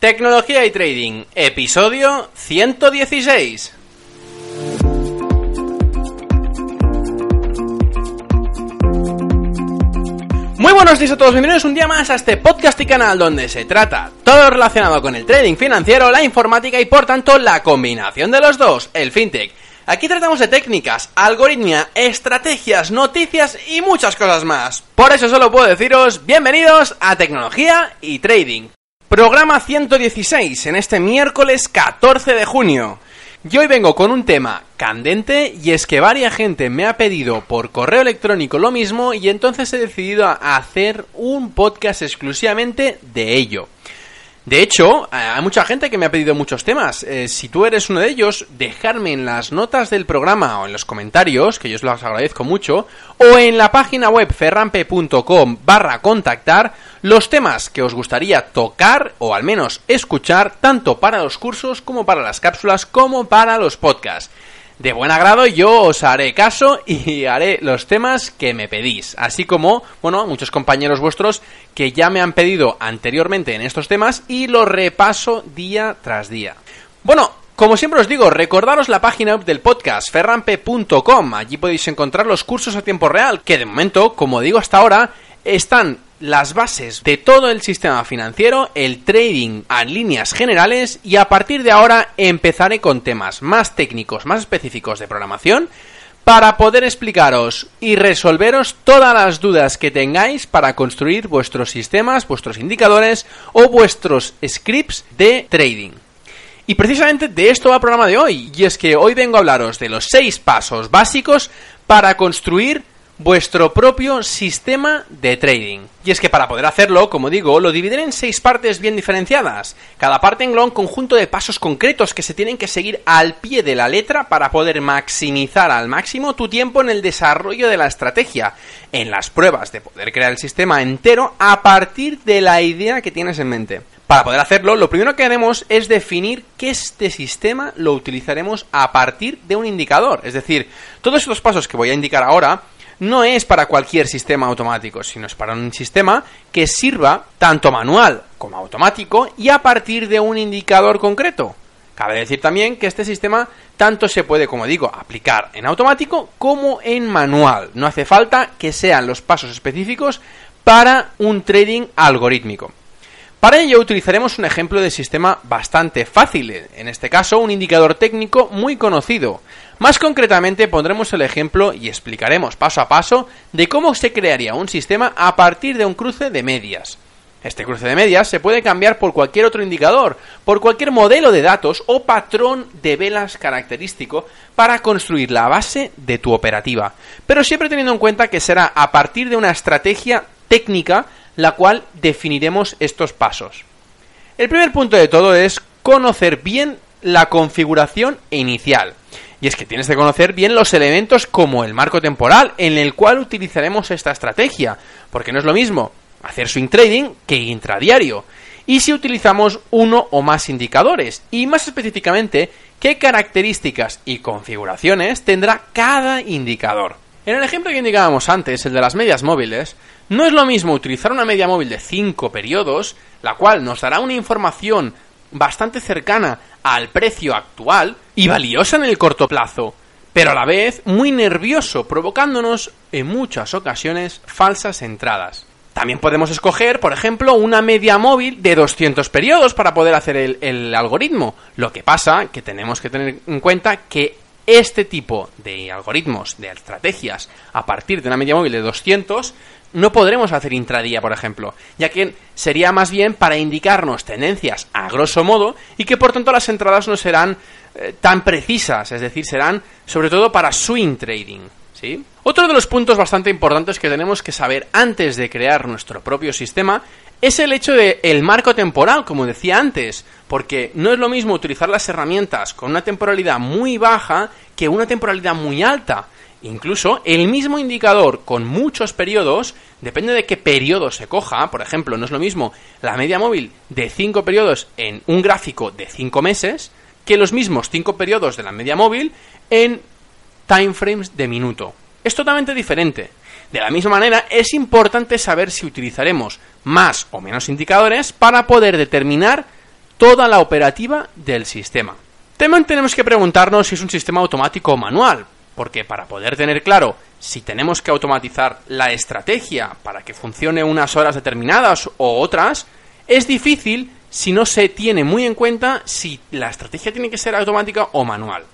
Tecnología y Trading, episodio 116. Muy buenos días a todos, bienvenidos un día más a este podcast y canal donde se trata todo relacionado con el trading financiero, la informática y por tanto la combinación de los dos, el fintech. Aquí tratamos de técnicas, algoritmia, estrategias, noticias y muchas cosas más. Por eso solo puedo deciros bienvenidos a Tecnología y Trading. Programa 116 en este miércoles 14 de junio. Y hoy vengo con un tema candente y es que varia gente me ha pedido por correo electrónico lo mismo y entonces he decidido a hacer un podcast exclusivamente de ello. De hecho, eh, hay mucha gente que me ha pedido muchos temas. Eh, si tú eres uno de ellos, dejarme en las notas del programa o en los comentarios, que yo os los agradezco mucho, o en la página web ferrampe.com barra contactar los temas que os gustaría tocar o al menos escuchar tanto para los cursos como para las cápsulas como para los podcasts de buen agrado yo os haré caso y haré los temas que me pedís. Así como, bueno, muchos compañeros vuestros que ya me han pedido anteriormente en estos temas y los repaso día tras día. Bueno, como siempre os digo, recordaros la página web del podcast, ferrampe.com. Allí podéis encontrar los cursos a tiempo real, que de momento, como digo hasta ahora, están las bases de todo el sistema financiero, el trading a líneas generales y a partir de ahora empezaré con temas más técnicos, más específicos de programación para poder explicaros y resolveros todas las dudas que tengáis para construir vuestros sistemas, vuestros indicadores o vuestros scripts de trading. Y precisamente de esto va el programa de hoy, y es que hoy vengo a hablaros de los seis pasos básicos para construir vuestro propio sistema de trading. Y es que para poder hacerlo, como digo, lo dividiré en seis partes bien diferenciadas. Cada parte engloba un conjunto de pasos concretos que se tienen que seguir al pie de la letra para poder maximizar al máximo tu tiempo en el desarrollo de la estrategia, en las pruebas de poder crear el sistema entero a partir de la idea que tienes en mente. Para poder hacerlo, lo primero que haremos es definir que este sistema lo utilizaremos a partir de un indicador. Es decir, todos estos pasos que voy a indicar ahora no es para cualquier sistema automático, sino es para un sistema que sirva tanto manual como automático y a partir de un indicador concreto. Cabe decir también que este sistema tanto se puede, como digo, aplicar en automático como en manual. No hace falta que sean los pasos específicos para un trading algorítmico. Para ello utilizaremos un ejemplo de sistema bastante fácil, en este caso un indicador técnico muy conocido. Más concretamente pondremos el ejemplo y explicaremos paso a paso de cómo se crearía un sistema a partir de un cruce de medias. Este cruce de medias se puede cambiar por cualquier otro indicador, por cualquier modelo de datos o patrón de velas característico para construir la base de tu operativa, pero siempre teniendo en cuenta que será a partir de una estrategia técnica la cual definiremos estos pasos. El primer punto de todo es conocer bien la configuración inicial. Y es que tienes que conocer bien los elementos como el marco temporal en el cual utilizaremos esta estrategia, porque no es lo mismo hacer swing trading que intradiario. Y si utilizamos uno o más indicadores, y más específicamente, qué características y configuraciones tendrá cada indicador. En el ejemplo que indicábamos antes, el de las medias móviles, no es lo mismo utilizar una media móvil de 5 periodos, la cual nos dará una información bastante cercana al precio actual y valiosa en el corto plazo, pero a la vez muy nervioso, provocándonos en muchas ocasiones falsas entradas. También podemos escoger, por ejemplo, una media móvil de 200 periodos para poder hacer el, algoritmo. Lo que pasa que tenemos que tener en cuenta que este tipo de algoritmos, de estrategias, a partir de una media móvil de 200, no podremos hacer intradía, por ejemplo, ya que sería más bien para indicarnos tendencias a grosso modo y que por tanto las entradas no serán eh, tan precisas, es decir, serán sobre todo para swing trading. ¿sí? Otro de los puntos bastante importantes que tenemos que saber antes de crear nuestro propio sistema es el hecho de el marco temporal, como decía antes, porque no es lo mismo utilizar las herramientas con una temporalidad muy baja que una temporalidad muy alta. Incluso el mismo indicador con muchos periodos, depende de qué periodo se coja, por ejemplo, no es lo mismo la media móvil de 5 periodos en un gráfico de 5 meses que los mismos 5 periodos de la media móvil en timeframes de minuto. Es totalmente diferente. De la misma manera, es importante saber si utilizaremos más o menos indicadores para poder determinar toda la operativa del sistema. También tenemos que preguntarnos si es un sistema automático o manual, porque para poder tener claro si tenemos que automatizar la estrategia para que funcione unas horas determinadas o otras, es difícil si no se tiene muy en cuenta si la estrategia tiene que ser automática o manual.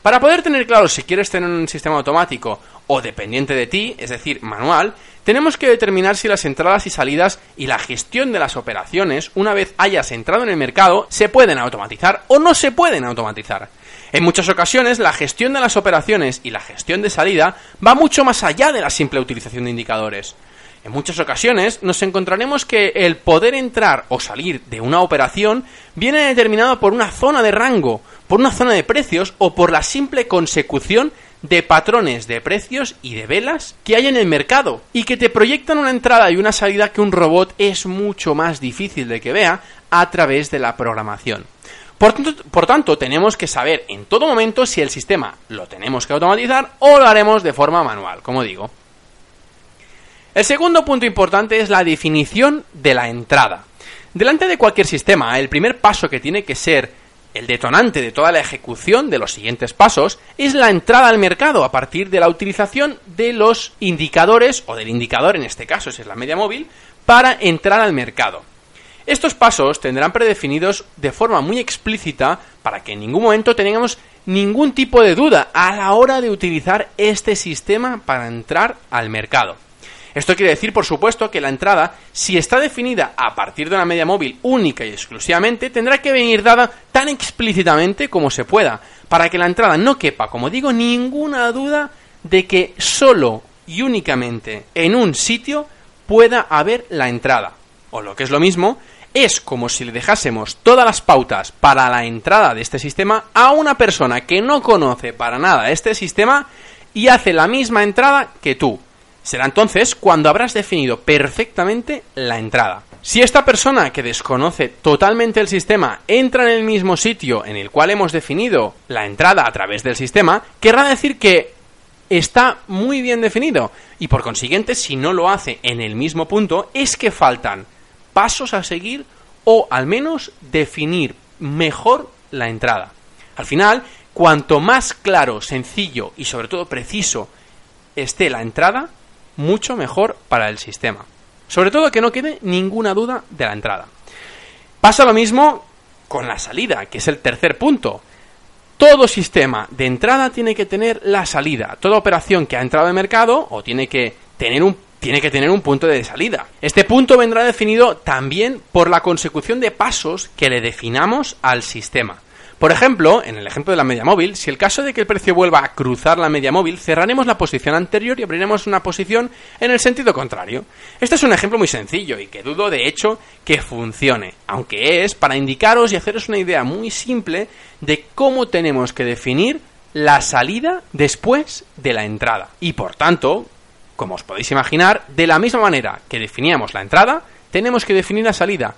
Para poder tener claro si quieres tener un sistema automático o dependiente de ti, es decir, manual, tenemos que determinar si las entradas y salidas y la gestión de las operaciones, una vez hayas entrado en el mercado, se pueden automatizar o no se pueden automatizar. En muchas ocasiones, la gestión de las operaciones y la gestión de salida va mucho más allá de la simple utilización de indicadores. En muchas ocasiones nos encontraremos que el poder entrar o salir de una operación viene determinado por una zona de rango, por una zona de precios o por la simple consecución de patrones de precios y de velas que hay en el mercado y que te proyectan una entrada y una salida que un robot es mucho más difícil de que vea a través de la programación. Por tanto, tenemos que saber en todo momento si el sistema lo tenemos que automatizar o lo haremos de forma manual, como digo. El segundo punto importante es la definición de la entrada. Delante de cualquier sistema, el primer paso que tiene que ser el detonante de toda la ejecución de los siguientes pasos es la entrada al mercado a partir de la utilización de los indicadores, o del indicador en este caso, si es la media móvil, para entrar al mercado. Estos pasos tendrán predefinidos de forma muy explícita para que en ningún momento tengamos ningún tipo de duda a la hora de utilizar este sistema para entrar al mercado. Esto quiere decir, por supuesto, que la entrada, si está definida a partir de una media móvil única y exclusivamente, tendrá que venir dada tan explícitamente como se pueda, para que la entrada no quepa, como digo, ninguna duda de que solo y únicamente en un sitio pueda haber la entrada. O lo que es lo mismo, es como si le dejásemos todas las pautas para la entrada de este sistema a una persona que no conoce para nada este sistema y hace la misma entrada que tú. Será entonces cuando habrás definido perfectamente la entrada. Si esta persona que desconoce totalmente el sistema entra en el mismo sitio en el cual hemos definido la entrada a través del sistema, querrá decir que está muy bien definido y por consiguiente si no lo hace en el mismo punto es que faltan pasos a seguir o al menos definir mejor la entrada. Al final, cuanto más claro, sencillo y sobre todo preciso esté la entrada, mucho mejor para el sistema. Sobre todo que no quede ninguna duda de la entrada. Pasa lo mismo con la salida, que es el tercer punto. Todo sistema de entrada tiene que tener la salida. Toda operación que ha entrado en mercado o tiene que tener un tiene que tener un punto de salida. Este punto vendrá definido también por la consecución de pasos que le definamos al sistema. Por ejemplo, en el ejemplo de la media móvil, si el caso de que el precio vuelva a cruzar la media móvil, cerraremos la posición anterior y abriremos una posición en el sentido contrario. Este es un ejemplo muy sencillo y que dudo de hecho que funcione, aunque es para indicaros y haceros una idea muy simple de cómo tenemos que definir la salida después de la entrada. Y por tanto, como os podéis imaginar, de la misma manera que definíamos la entrada, tenemos que definir la salida.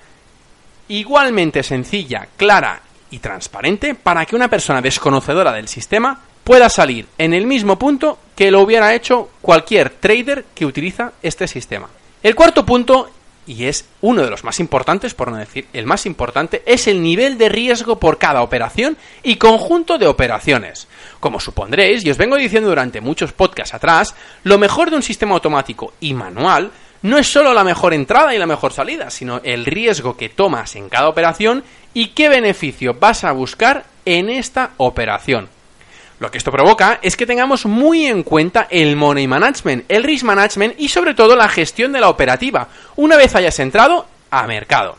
Igualmente sencilla, clara y transparente para que una persona desconocedora del sistema pueda salir en el mismo punto que lo hubiera hecho cualquier trader que utiliza este sistema. El cuarto punto, y es uno de los más importantes, por no decir el más importante, es el nivel de riesgo por cada operación y conjunto de operaciones. Como supondréis, y os vengo diciendo durante muchos podcasts atrás, lo mejor de un sistema automático y manual no es solo la mejor entrada y la mejor salida, sino el riesgo que tomas en cada operación y qué beneficio vas a buscar en esta operación. Lo que esto provoca es que tengamos muy en cuenta el money management, el risk management y sobre todo la gestión de la operativa, una vez hayas entrado a mercado.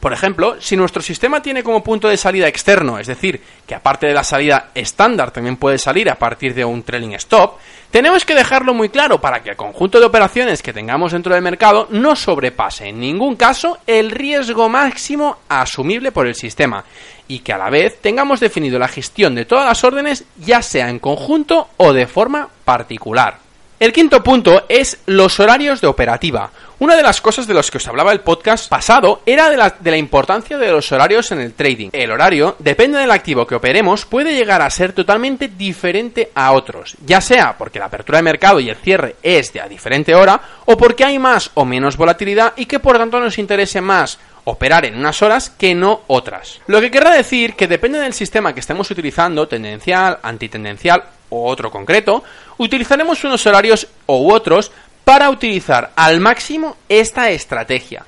Por ejemplo, si nuestro sistema tiene como punto de salida externo, es decir, que aparte de la salida estándar también puede salir a partir de un trailing stop, tenemos que dejarlo muy claro para que el conjunto de operaciones que tengamos dentro del mercado no sobrepase en ningún caso el riesgo máximo asumible por el sistema y que a la vez tengamos definido la gestión de todas las órdenes ya sea en conjunto o de forma particular. El quinto punto es los horarios de operativa. Una de las cosas de las que os hablaba el podcast pasado era de la, importancia de los horarios en el trading. El horario, depende del activo que operemos, puede llegar a ser totalmente diferente a otros, ya sea porque la apertura de mercado y el cierre es de a diferente hora, o porque hay más o menos volatilidad y que por tanto nos interese más operar en unas horas que no otras. Lo que querrá decir que depende del sistema que estemos utilizando, tendencial, antitendencial o otro concreto, utilizaremos unos horarios u otros para utilizar al máximo esta estrategia.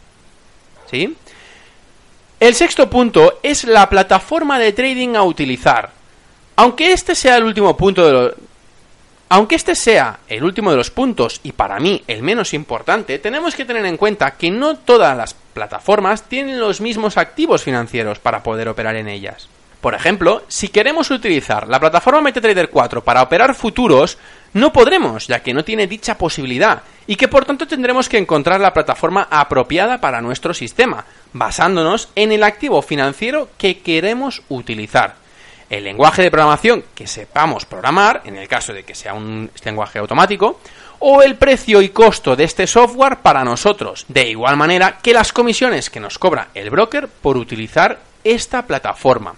¿Sí? El sexto punto es la plataforma de trading a utilizar. Aunque este sea el último punto de. Aunque este sea el último de los puntos y para mí el menos importante, tenemos que tener en cuenta que no todas las plataformas tienen los mismos activos financieros para poder operar en ellas. Por ejemplo, si queremos utilizar la plataforma MetaTrader 4 para operar futuros, no podremos, ya que no tiene dicha posibilidad, y que por tanto tendremos que encontrar la plataforma apropiada para nuestro sistema, basándonos en el activo financiero que queremos utilizar. El lenguaje de programación que sepamos programar, en el caso de que sea un lenguaje automático, o el precio y costo de este software para nosotros, de igual manera que las comisiones que nos cobra el broker por utilizar esta plataforma.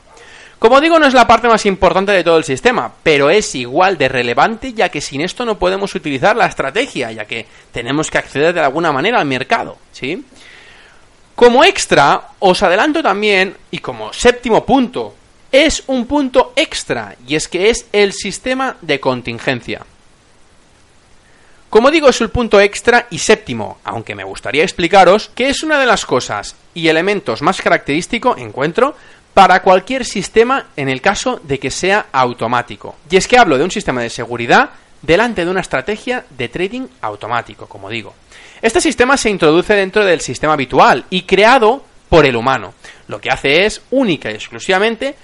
Como digo, no es la parte más importante de todo el sistema, pero es igual de relevante ya que sin esto no podemos utilizar la estrategia, ya que tenemos que acceder de alguna manera al mercado, ¿sí? Como extra, os adelanto también, y como séptimo punto, es un punto extra, y es que es el sistema de contingencia. Como digo, es el punto extra y séptimo, aunque me gustaría explicaros que es una de las cosas y elementos más característico, encuentro, para cualquier sistema en el caso de que sea automático. Y es que hablo de un sistema de seguridad delante de una estrategia de trading automático, como digo. Este sistema se introduce dentro del sistema habitual y creado por el humano. Lo que hace es, única y exclusivamente,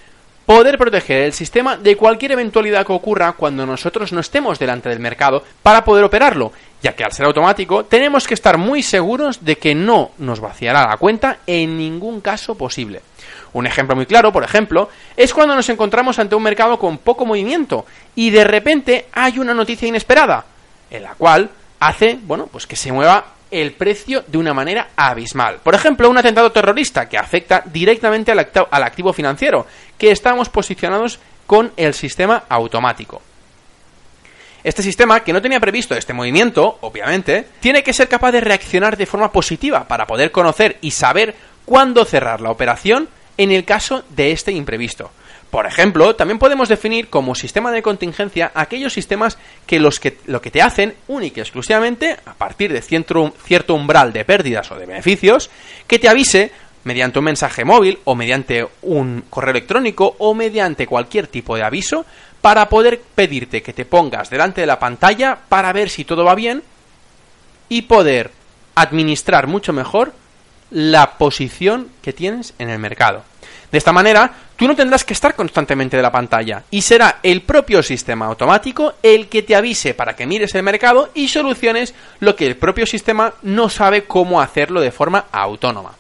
poder proteger el sistema de cualquier eventualidad que ocurra cuando nosotros no estemos delante del mercado para poder operarlo, ya que al ser automático tenemos que estar muy seguros de que no nos vaciará la cuenta en ningún caso posible. Un ejemplo muy claro, por ejemplo, es cuando nos encontramos ante un mercado con poco movimiento y de repente hay una noticia inesperada, en la cual hace, bueno, pues que se mueva el precio de una manera abismal. Por ejemplo, un atentado terrorista que afecta directamente al, al activo financiero, que estamos posicionados con el sistema automático. Este sistema, que no tenía previsto este movimiento, obviamente, tiene que ser capaz de reaccionar de forma positiva para poder conocer y saber cuándo cerrar la operación en el caso de este imprevisto. Por ejemplo, también podemos definir como sistema de contingencia aquellos sistemas que, los que lo que te hacen única y exclusivamente, a partir de cierto, cierto umbral de pérdidas o de beneficios, que te avise mediante un mensaje móvil o mediante un correo electrónico o mediante cualquier tipo de aviso para poder pedirte que te pongas delante de la pantalla para ver si todo va bien y poder administrar mucho mejor la posición que tienes en el mercado. De esta manera, tú no tendrás que estar constantemente de la pantalla y será el propio sistema automático el que te avise para que mires el mercado y soluciones lo que el propio sistema no sabe cómo hacerlo de forma autónoma.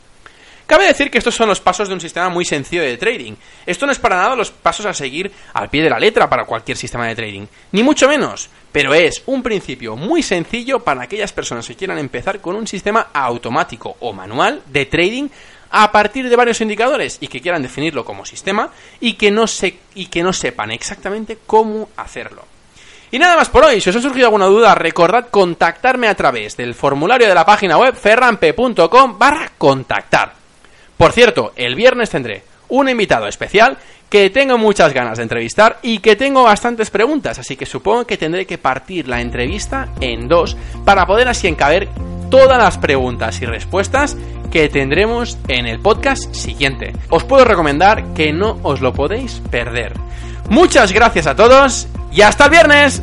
Cabe decir que estos son los pasos de un sistema muy sencillo de trading. Esto no es para nada los pasos a seguir al pie de la letra para cualquier sistema de trading, ni mucho menos, pero es un principio muy sencillo para aquellas personas que quieran empezar con un sistema automático o manual de trading a partir de varios indicadores y que quieran definirlo como sistema y que no, se, y que no sepan exactamente cómo hacerlo. Y nada más por hoy, si os ha surgido alguna duda, recordad contactarme a través del formulario de la página web ferrampe.com barra contactar. Por cierto, el viernes tendré un invitado especial que tengo muchas ganas de entrevistar y que tengo bastantes preguntas, así que supongo que tendré que partir la entrevista en dos para poder así encaber todas las preguntas y respuestas que tendremos en el podcast siguiente. Os puedo recomendar que no os lo podéis perder. Muchas gracias a todos y hasta el viernes.